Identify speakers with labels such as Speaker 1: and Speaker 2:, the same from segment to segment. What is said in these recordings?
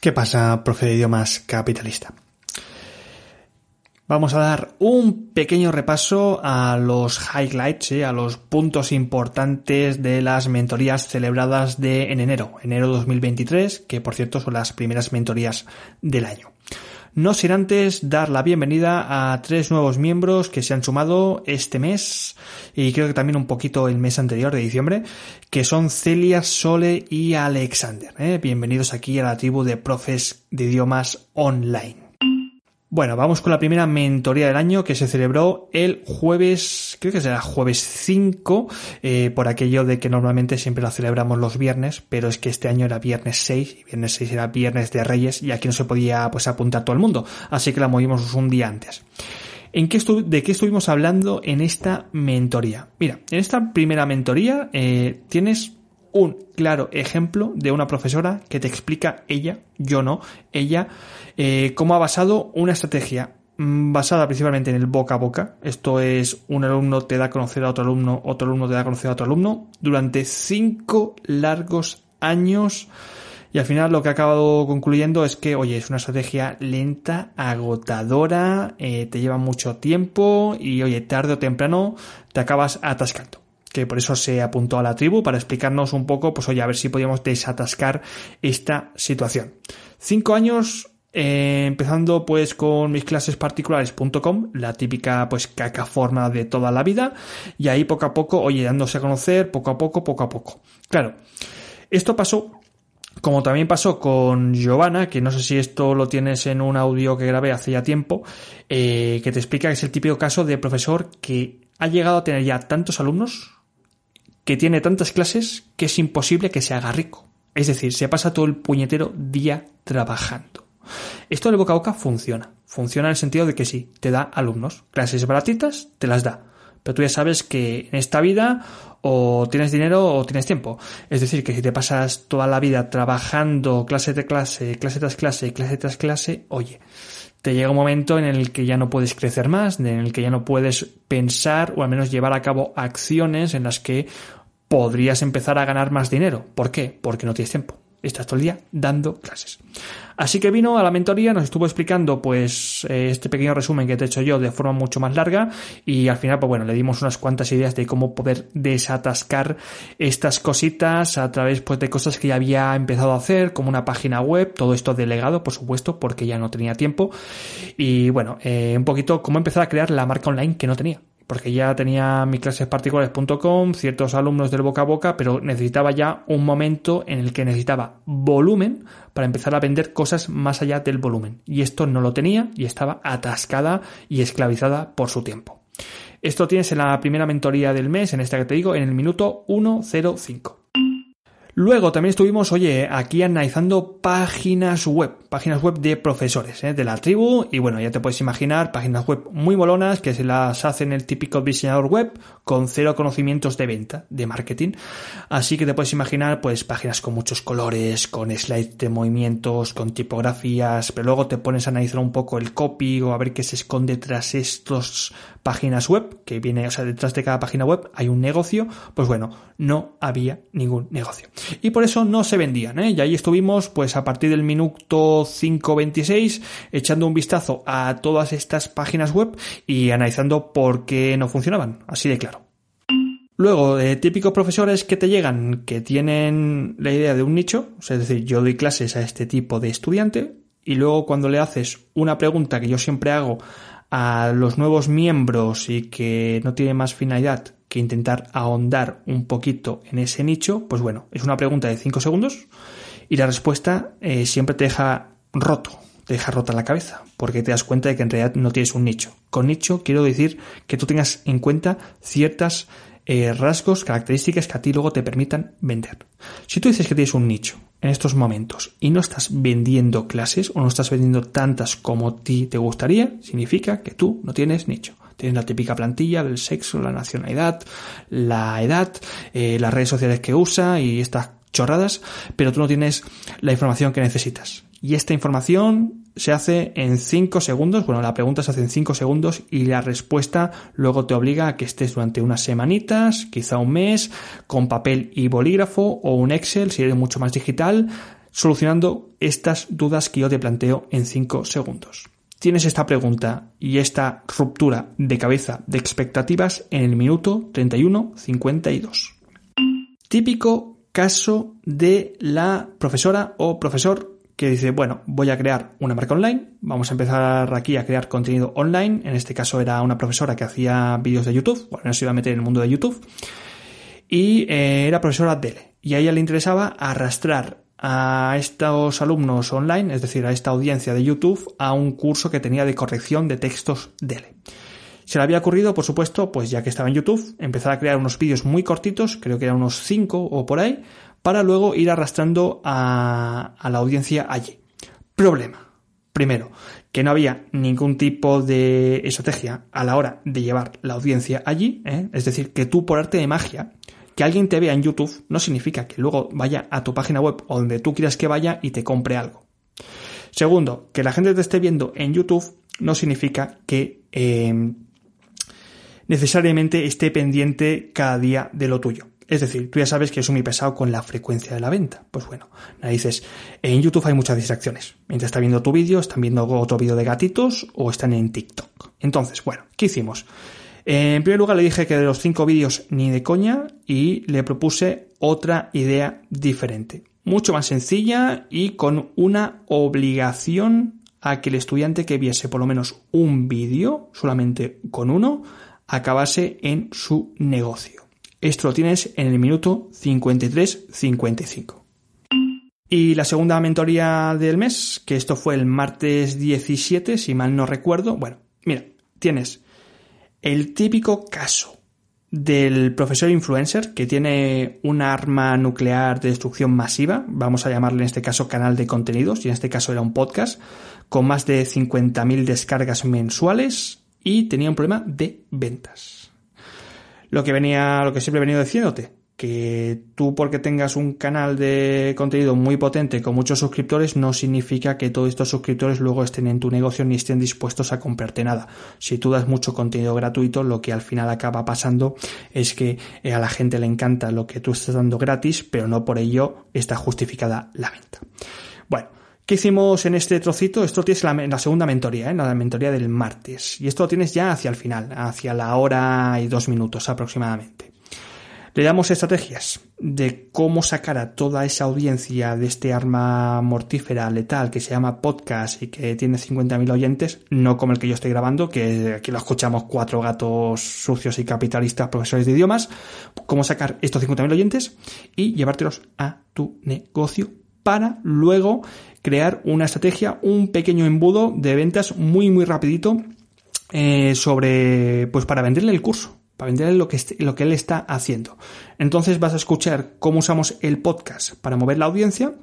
Speaker 1: ¿Qué pasa, profe de idiomas capitalista? Vamos a dar un pequeño repaso a los highlights, a los puntos importantes de las mentorías celebradas de en enero, enero 2023, que por cierto son las primeras mentorías del año. No sin antes dar la bienvenida a tres nuevos miembros que se han sumado este mes y creo que también un poquito el mes anterior de diciembre, que son Celia, Sole y Alexander. ¿eh? Bienvenidos aquí a la tribu de profes de idiomas online. Bueno, vamos con la primera mentoría del año que se celebró el jueves, creo que será jueves 5, eh, por aquello de que normalmente siempre la celebramos los viernes, pero es que este año era viernes 6, y viernes 6 era viernes de Reyes, y aquí no se podía pues apuntar todo el mundo, así que la movimos un día antes. ¿En qué ¿De qué estuvimos hablando en esta mentoría? Mira, en esta primera mentoría eh, tienes un claro ejemplo de una profesora que te explica ella, yo no, ella, eh, cómo ha basado una estrategia mm, basada principalmente en el boca a boca. Esto es un alumno te da a conocer a otro alumno, otro alumno te da a conocer a otro alumno, durante cinco largos años. Y al final lo que ha acabado concluyendo es que, oye, es una estrategia lenta, agotadora, eh, te lleva mucho tiempo y, oye, tarde o temprano te acabas atascando que por eso se apuntó a la tribu para explicarnos un poco, pues oye, a ver si podíamos desatascar esta situación. Cinco años eh, empezando pues con mis clases la típica pues caca forma de toda la vida, y ahí poco a poco, oye, dándose a conocer, poco a poco, poco a poco. Claro, esto pasó como también pasó con Giovanna, que no sé si esto lo tienes en un audio que grabé hace ya tiempo, eh, que te explica que es el típico caso de profesor que ha llegado a tener ya tantos alumnos, que tiene tantas clases que es imposible que se haga rico. Es decir, se pasa todo el puñetero día trabajando. Esto de boca a boca funciona. Funciona en el sentido de que sí, te da alumnos. Clases baratitas, te las da. Pero tú ya sabes que en esta vida o tienes dinero o tienes tiempo. Es decir, que si te pasas toda la vida trabajando clase de clase, clase tras clase, clase tras clase, oye, te llega un momento en el que ya no puedes crecer más, en el que ya no puedes pensar o al menos llevar a cabo acciones en las que podrías empezar a ganar más dinero. ¿Por qué? Porque no tienes tiempo. Estás todo el día dando clases. Así que vino a la mentoría, nos estuvo explicando pues eh, este pequeño resumen que te he hecho yo de forma mucho más larga y al final pues bueno, le dimos unas cuantas ideas de cómo poder desatascar estas cositas a través pues de cosas que ya había empezado a hacer como una página web, todo esto delegado por supuesto porque ya no tenía tiempo y bueno, eh, un poquito cómo empezar a crear la marca online que no tenía porque ya tenía mis clases particulares.com, ciertos alumnos del boca a boca, pero necesitaba ya un momento en el que necesitaba volumen para empezar a vender cosas más allá del volumen. Y esto no lo tenía y estaba atascada y esclavizada por su tiempo. Esto tienes en la primera mentoría del mes, en esta que te digo, en el minuto 105. Luego también estuvimos, oye, aquí analizando páginas web, páginas web de profesores, ¿eh? de la tribu, y bueno, ya te puedes imaginar páginas web muy molonas que se las hacen el típico diseñador web con cero conocimientos de venta, de marketing. Así que te puedes imaginar, pues, páginas con muchos colores, con slides de movimientos, con tipografías, pero luego te pones a analizar un poco el copy o a ver qué se esconde tras estos páginas web, que viene, o sea, detrás de cada página web hay un negocio, pues bueno, no había ningún negocio. Y por eso no se vendían, ¿eh? Y ahí estuvimos, pues a partir del minuto 5.26, echando un vistazo a todas estas páginas web y analizando por qué no funcionaban, así de claro. Luego, de típicos profesores que te llegan, que tienen la idea de un nicho, es decir, yo doy clases a este tipo de estudiante, y luego cuando le haces una pregunta que yo siempre hago a los nuevos miembros y que no tiene más finalidad que intentar ahondar un poquito en ese nicho, pues bueno, es una pregunta de 5 segundos y la respuesta eh, siempre te deja roto, te deja rota la cabeza, porque te das cuenta de que en realidad no tienes un nicho. Con nicho quiero decir que tú tengas en cuenta ciertas eh, rasgos, características que a ti luego te permitan vender. Si tú dices que tienes un nicho, en estos momentos y no estás vendiendo clases o no estás vendiendo tantas como a ti te gustaría, significa que tú no tienes nicho. Tienes la típica plantilla del sexo, la nacionalidad, la edad, eh, las redes sociales que usa y estas chorradas, pero tú no tienes la información que necesitas. Y esta información se hace en 5 segundos, bueno, la pregunta se hace en 5 segundos y la respuesta luego te obliga a que estés durante unas semanitas, quizá un mes, con papel y bolígrafo o un Excel si eres mucho más digital, solucionando estas dudas que yo te planteo en 5 segundos. Tienes esta pregunta y esta ruptura de cabeza de expectativas en el minuto 31.52. Típico caso de la profesora o profesor que dice, bueno, voy a crear una marca online, vamos a empezar aquí a crear contenido online, en este caso era una profesora que hacía vídeos de YouTube, bueno, no se iba a meter en el mundo de YouTube, y eh, era profesora DELE, y a ella le interesaba arrastrar a estos alumnos online, es decir, a esta audiencia de YouTube, a un curso que tenía de corrección de textos DELE. Se le había ocurrido, por supuesto, pues ya que estaba en YouTube, empezar a crear unos vídeos muy cortitos, creo que eran unos 5 o por ahí, para luego ir arrastrando a, la audiencia allí. Problema. Primero, que no había ningún tipo de estrategia a la hora de llevar la audiencia allí, ¿eh? es decir, que tú por arte de magia, que alguien te vea en YouTube no significa que luego vaya a tu página web o donde tú quieras que vaya y te compre algo. Segundo, que la gente te esté viendo en YouTube no significa que eh, necesariamente esté pendiente cada día de lo tuyo. Es decir, tú ya sabes que soy muy pesado con la frecuencia de la venta. Pues bueno, dices, en YouTube hay muchas distracciones. Mientras está viendo tu vídeo, están viendo otro vídeo de gatitos o están en TikTok. Entonces, bueno, ¿qué hicimos? En primer lugar le dije que de los cinco vídeos ni de coña y le propuse otra idea diferente. Mucho más sencilla y con una obligación a que el estudiante que viese por lo menos un vídeo, solamente con uno, acabase en su negocio. Esto lo tienes en el minuto 53-55. Y la segunda mentoría del mes, que esto fue el martes 17, si mal no recuerdo. Bueno, mira, tienes el típico caso del profesor influencer que tiene un arma nuclear de destrucción masiva, vamos a llamarle en este caso canal de contenidos, y en este caso era un podcast, con más de 50.000 descargas mensuales y tenía un problema de ventas. Lo que venía, lo que siempre he venido diciéndote, que tú porque tengas un canal de contenido muy potente con muchos suscriptores no significa que todos estos suscriptores luego estén en tu negocio ni estén dispuestos a comprarte nada. Si tú das mucho contenido gratuito, lo que al final acaba pasando es que eh, a la gente le encanta lo que tú estás dando gratis, pero no por ello está justificada la venta. Bueno, ¿Qué hicimos en este trocito? Esto tienes la, segunda mentoría, ¿eh? la mentoría del martes. Y esto lo tienes ya hacia el final, hacia la hora y dos minutos aproximadamente. Le damos estrategias de cómo sacar a toda esa audiencia de este arma mortífera letal que se llama podcast y que tiene 50.000 oyentes, no como el que yo estoy grabando, que aquí lo escuchamos cuatro gatos sucios y capitalistas profesores de idiomas, cómo sacar estos 50.000 oyentes y llevártelos a tu negocio para luego crear una estrategia, un pequeño embudo de ventas muy muy rapidito eh, sobre, pues para venderle el curso, para venderle lo que, lo que él está haciendo. Entonces vas a escuchar cómo usamos el podcast para mover la audiencia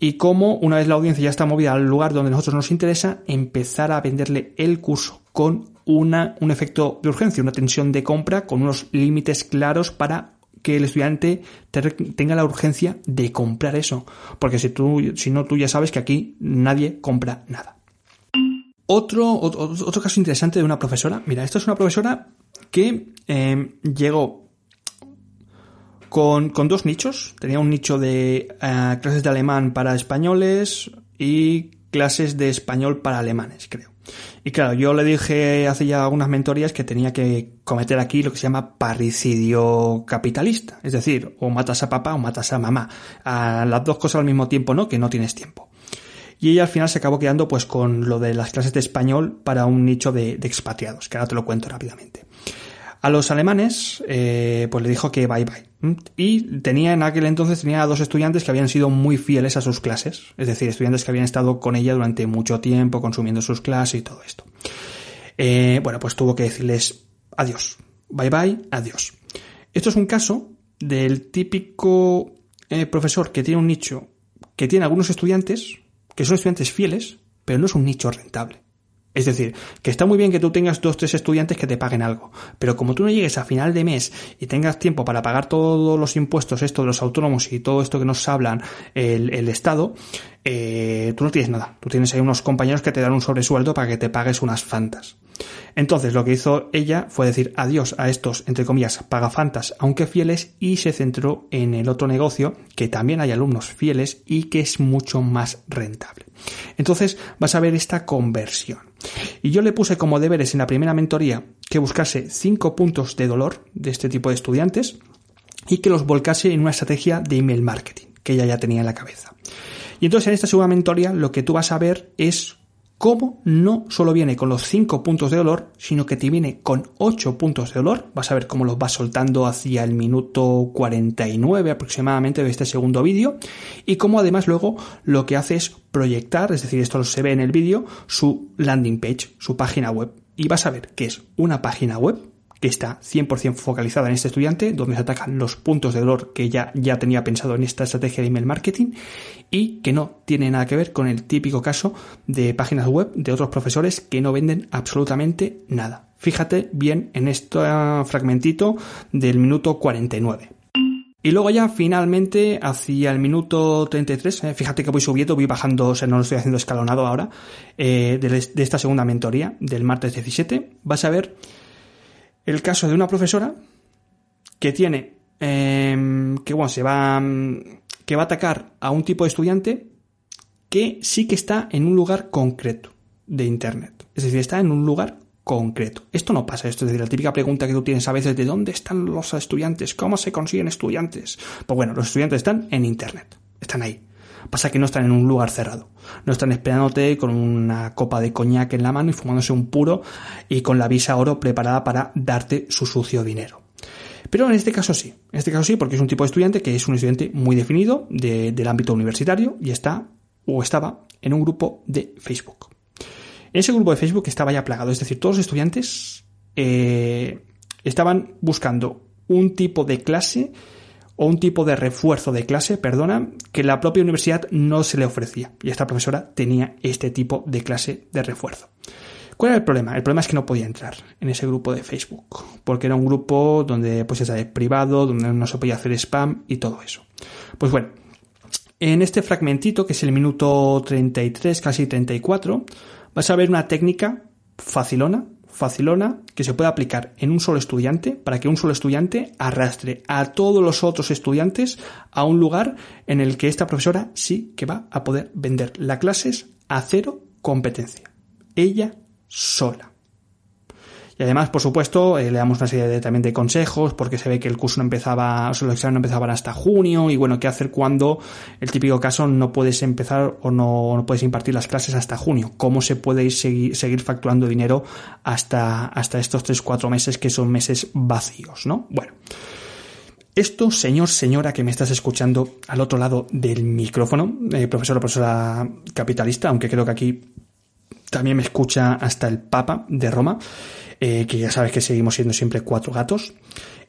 Speaker 1: y cómo una vez la audiencia ya está movida al lugar donde nosotros nos interesa, empezar a venderle el curso con una, un efecto de urgencia, una tensión de compra con unos límites claros para que el estudiante tenga la urgencia de comprar eso. Porque si tú, si no, tú ya sabes que aquí nadie compra nada. Otro, otro, caso interesante de una profesora. Mira, esto es una profesora que em, llegó con, dos nichos. Tenía un nicho de eh, clases de alemán para españoles y clases de español para alemanes, creo. Y claro, yo le dije hace ya algunas mentorías que tenía que cometer aquí lo que se llama parricidio capitalista. Es decir, o matas a papá o matas a mamá. Las dos cosas al mismo tiempo, ¿no? Que no tienes tiempo. Y ella al final se acabó quedando pues con lo de las clases de español para un nicho de, expatriados, que ahora te lo cuento rápidamente. A los alemanes, eh, pues le dijo que bye bye. Y tenía en aquel entonces tenía dos estudiantes que habían sido muy fieles a sus clases, es decir, estudiantes que habían estado con ella durante mucho tiempo, consumiendo sus clases y todo esto. Eh, bueno, pues tuvo que decirles adiós, bye bye, adiós. Esto es un caso del típico eh, profesor que tiene un nicho que tiene algunos estudiantes que son estudiantes fieles, pero no es un nicho rentable. Es decir, que está muy bien que tú tengas dos, tres estudiantes que te paguen algo, pero como tú no llegues a final de mes y tengas tiempo para pagar todos los impuestos, esto de los autónomos y todo esto que nos hablan el, Estado, eh, tú no tienes nada. Tú tienes ahí unos compañeros que te dan un sobresueldo para que te pagues unas fantas. Entonces lo que hizo ella fue decir adiós a estos, entre comillas, pagafantas, aunque fieles, y se centró en el otro negocio, que también hay alumnos fieles y que es mucho más rentable. Entonces vas a ver esta conversión. Y yo le puse como deberes en la primera mentoría que buscase cinco puntos de dolor de este tipo de estudiantes y que los volcase en una estrategia de email marketing que ella ya tenía en la cabeza. Y entonces en esta segunda mentoría lo que tú vas a ver es cómo no solo viene con los 5 puntos de dolor, sino que te viene con 8 puntos de dolor. Vas a ver cómo los va soltando hacia el minuto 49 aproximadamente de este segundo vídeo. Y cómo además luego lo que hace es proyectar, es decir, esto se ve en el vídeo, su landing page, su página web. Y vas a ver que es una página web que está 100% focalizada en este estudiante, donde se atacan los puntos de dolor que ya, ya tenía pensado en esta estrategia de email marketing y que no tiene nada que ver con el típico caso de páginas web de otros profesores que no venden absolutamente nada. Fíjate bien en este fragmentito del minuto 49. Y luego ya finalmente hacia el minuto 33, eh, fíjate que voy subiendo, voy bajando, o sea, no lo estoy haciendo escalonado ahora, eh, de, de, esta segunda mentoría del martes 17, vas a ver el caso de una profesora que tiene, eh, que bueno, se va, que va a atacar a un tipo de estudiante que sí que está en un lugar concreto de Internet. Es decir, está en un lugar concreto. Esto no pasa, esto es decir, la típica pregunta que tú tienes a veces de dónde están los estudiantes, cómo se consiguen estudiantes. Pues bueno, los estudiantes están en Internet, están ahí. Pasa que no están en un lugar cerrado. No están esperándote con una copa de coñac en la mano y fumándose un puro y con la visa oro preparada para darte su sucio dinero. Pero en este caso sí. En este caso sí, porque es un tipo de estudiante que es un estudiante muy definido del ámbito universitario y está o estaba en un grupo de Facebook. En ese grupo de Facebook estaba ya plagado, es decir, todos los estudiantes eh, estaban buscando un tipo de clase o un tipo de refuerzo de clase, perdona, que la propia universidad no se le ofrecía. Y esta profesora tenía este tipo de clase de refuerzo. ¿Cuál era el problema? El problema es que no podía entrar en ese grupo de Facebook, porque era un grupo donde pues es privado, donde no se podía hacer spam y todo eso. Pues bueno, en este fragmentito, que es el minuto 33, casi 34, vas a ver una técnica facilona, facilona que se puede aplicar en un solo estudiante para que un solo estudiante arrastre a todos los otros estudiantes a un lugar en el que esta profesora sí que va a poder vender las clases a cero competencia. Ella sola. Y además, por supuesto, eh, le damos una serie de, también de consejos, porque se ve que el curso no empezaba, o sea, los exámenes no empezaban hasta junio, y bueno, qué hacer cuando el típico caso no puedes empezar o no, no puedes impartir las clases hasta junio. ¿Cómo se puede ir seguir, facturando dinero hasta, hasta estos 3-4 meses que son meses vacíos, ¿no? Bueno. Esto, señor, señora que me estás escuchando al otro lado del micrófono, eh, profesor o profesora capitalista, aunque creo que aquí también me escucha hasta el Papa de Roma, eh, que ya sabes que seguimos siendo siempre cuatro gatos.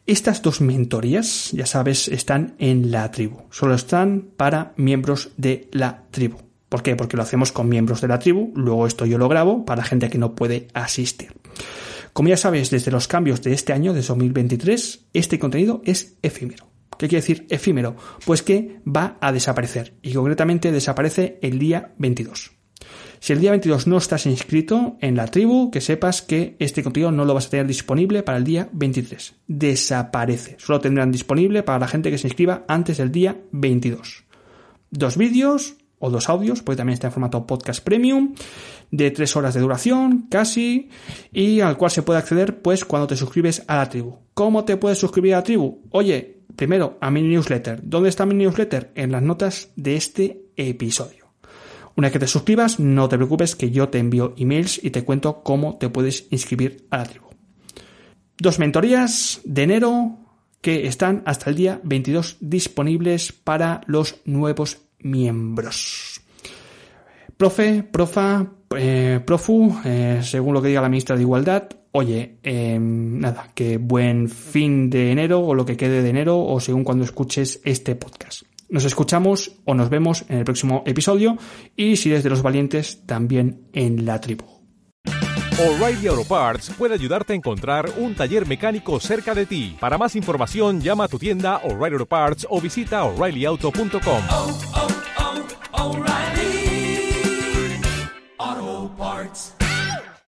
Speaker 1: Estas dos mentorías, ya sabes, están en la tribu. Solo están para miembros de la tribu. ¿Por qué? Porque lo hacemos con miembros de la tribu. Luego esto yo lo grabo para gente que no puede asistir. Como ya sabes, desde los cambios de este año, de 2023, este contenido es efímero. ¿Qué quiere decir efímero? Pues que va a desaparecer. Y concretamente desaparece el día 22. Si el día 22 no estás inscrito en la tribu, que sepas que este contenido no lo vas a tener disponible para el día 23. Desaparece. Solo tendrán disponible para la gente que se inscriba antes del día 22. Dos vídeos o dos audios, porque también está en formato podcast premium, de tres horas de duración, casi, y al cual se puede acceder pues cuando te suscribes a la tribu. ¿Cómo te puedes suscribir a la tribu? Oye, primero a mi newsletter. ¿Dónde está mi newsletter? En las notas de este episodio. Una vez que te suscribas, no te preocupes que yo te envío emails y te cuento cómo te puedes inscribir a la tribu. Dos mentorías de enero que están hasta el día 22 disponibles para los nuevos miembros. Profe, profa, eh, profu, eh, según lo que diga la ministra de Igualdad, oye, em, nada, que buen fin de enero o lo que quede de enero o según cuando escuches este podcast. Nos escuchamos o nos vemos en el próximo episodio y si desde los valientes también en la tribu.
Speaker 2: O'Reilly Auto Parts puede ayudarte a encontrar un taller mecánico cerca de ti. Para más información llama a tu tienda O'Reilly Auto Parts o visita oreillyauto.com.